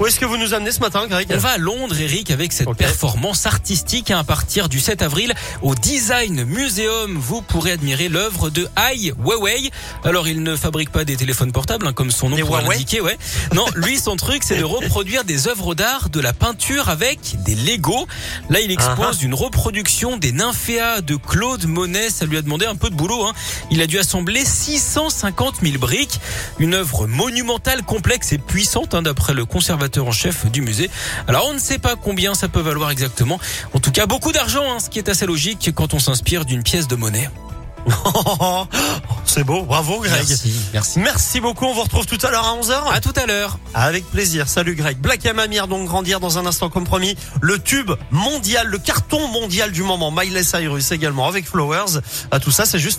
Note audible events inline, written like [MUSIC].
Où est-ce que vous nous amenez ce matin, Greg On va à Londres, Eric, avec cette performance artistique. hein, À partir du 7 avril, au Design Museum, vous pourrez admirer l'œuvre de Ai Weiwei. Alors, il ne fabrique pas des téléphones portables, hein, comme son nom pourrait l'indiquer. Ouais. Non, lui, son truc, c'est de reproduire des œuvres d'art, de la peinture avec des Lego. Là, il expose Ah une reproduction des nymphéas de Claude Monet. Ça lui a demandé un peu de boulot. Hein. Il a dû assembler 650 000 briques. Une œuvre monumentale, complexe et puissante, hein, d'après le conservateur en chef du musée. Alors, on ne sait pas combien ça peut valoir exactement. En tout cas, beaucoup d'argent, hein, ce qui est assez logique quand on s'inspire d'une pièce de monnaie. [LAUGHS] C'est beau, bravo Greg. Merci, merci. Merci beaucoup, on vous retrouve tout à l'heure à 11h. À tout à l'heure. Avec plaisir, salut Greg. Black Amamir donc grandir dans un instant comme promis. Le tube mondial, le carton mondial du moment. Miley Cyrus également avec Flowers. À tout ça, c'est juste